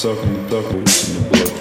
сакнет так, улица не платит.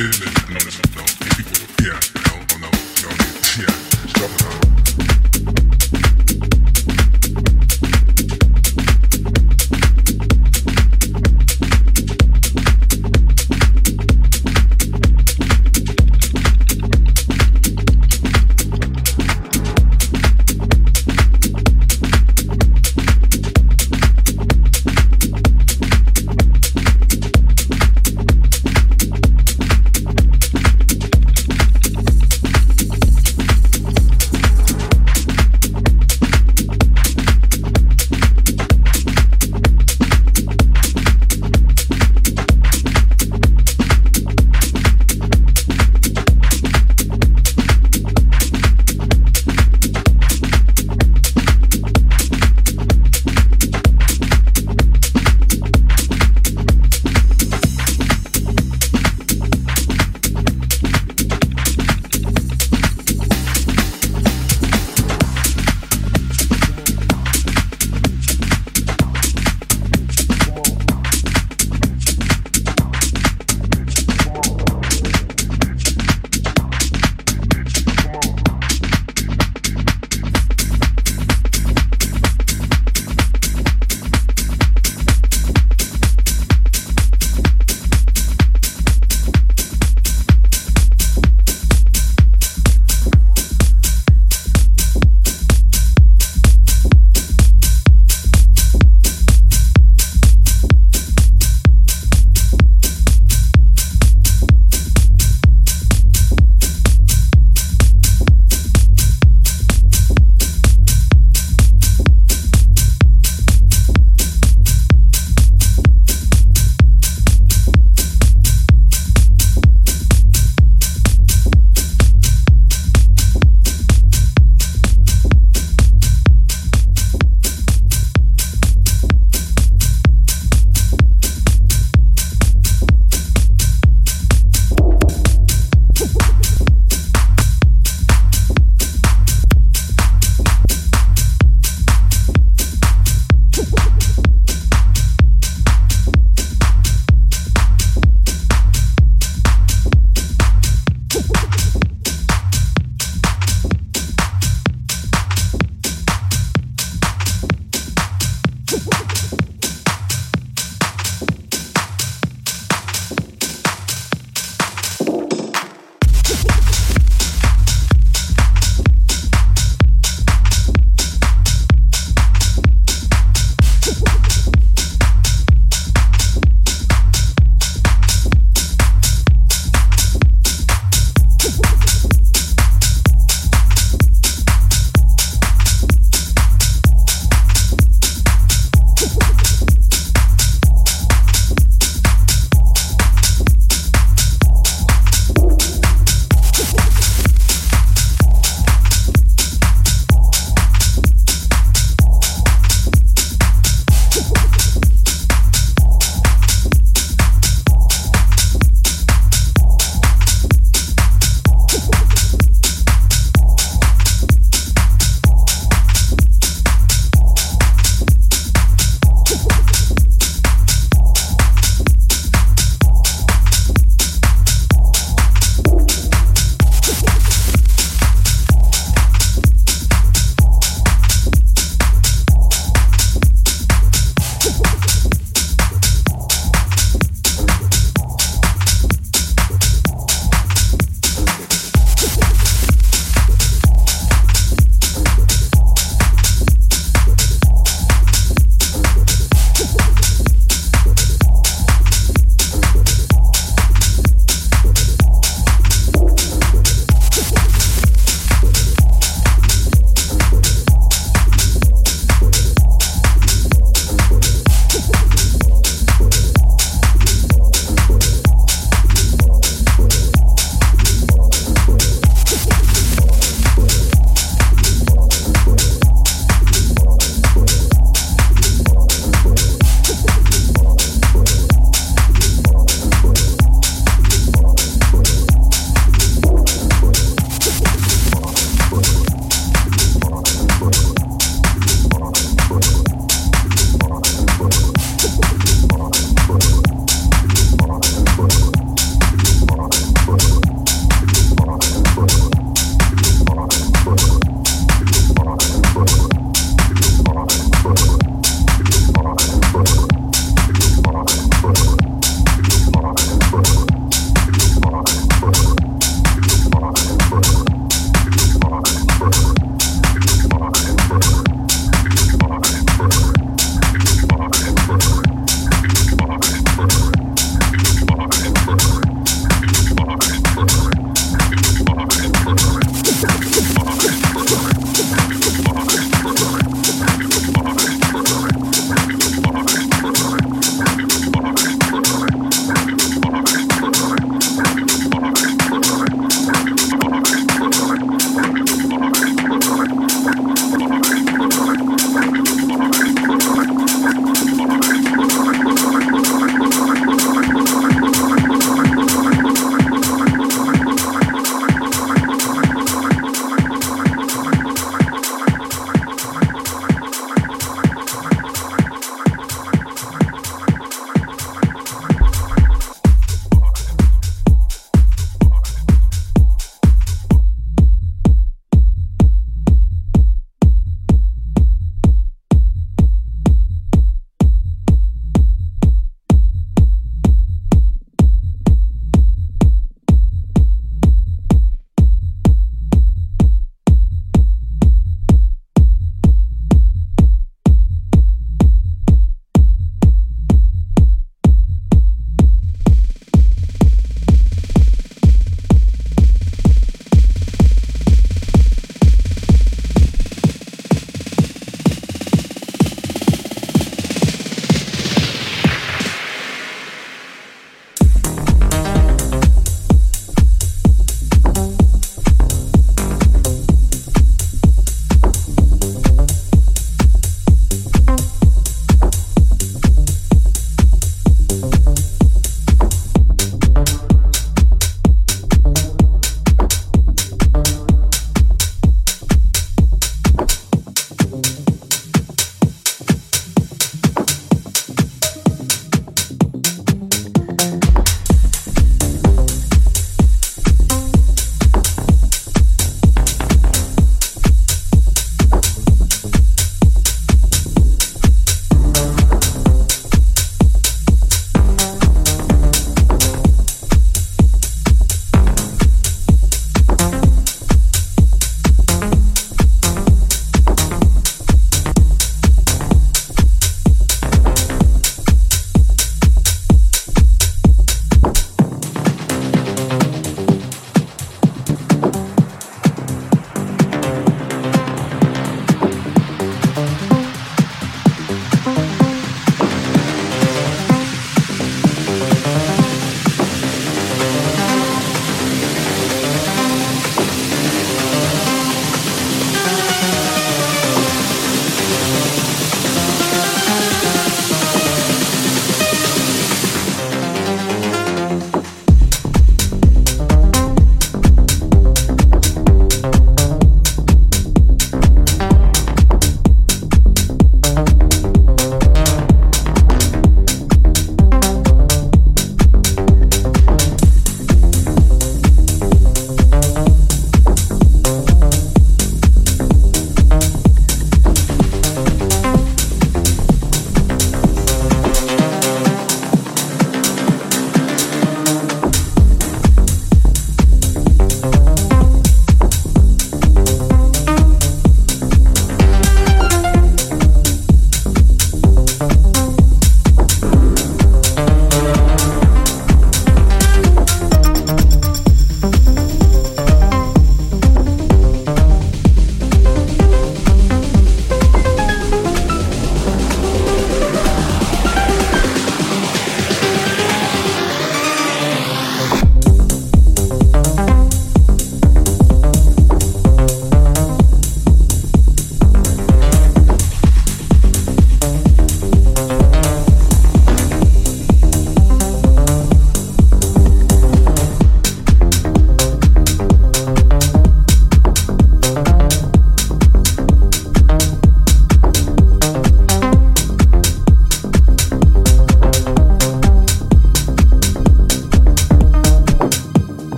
feeling.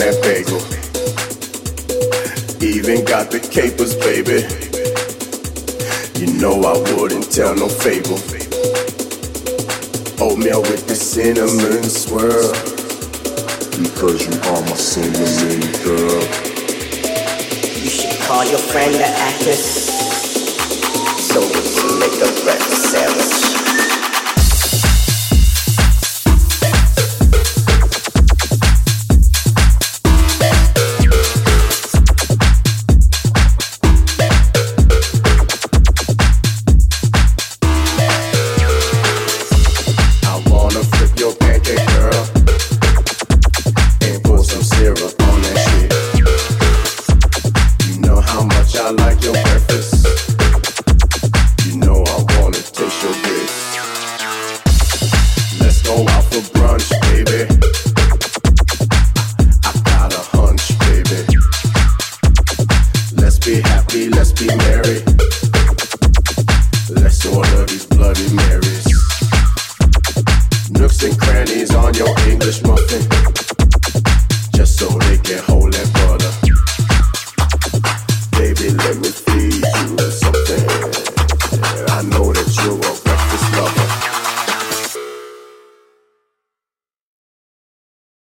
ponerte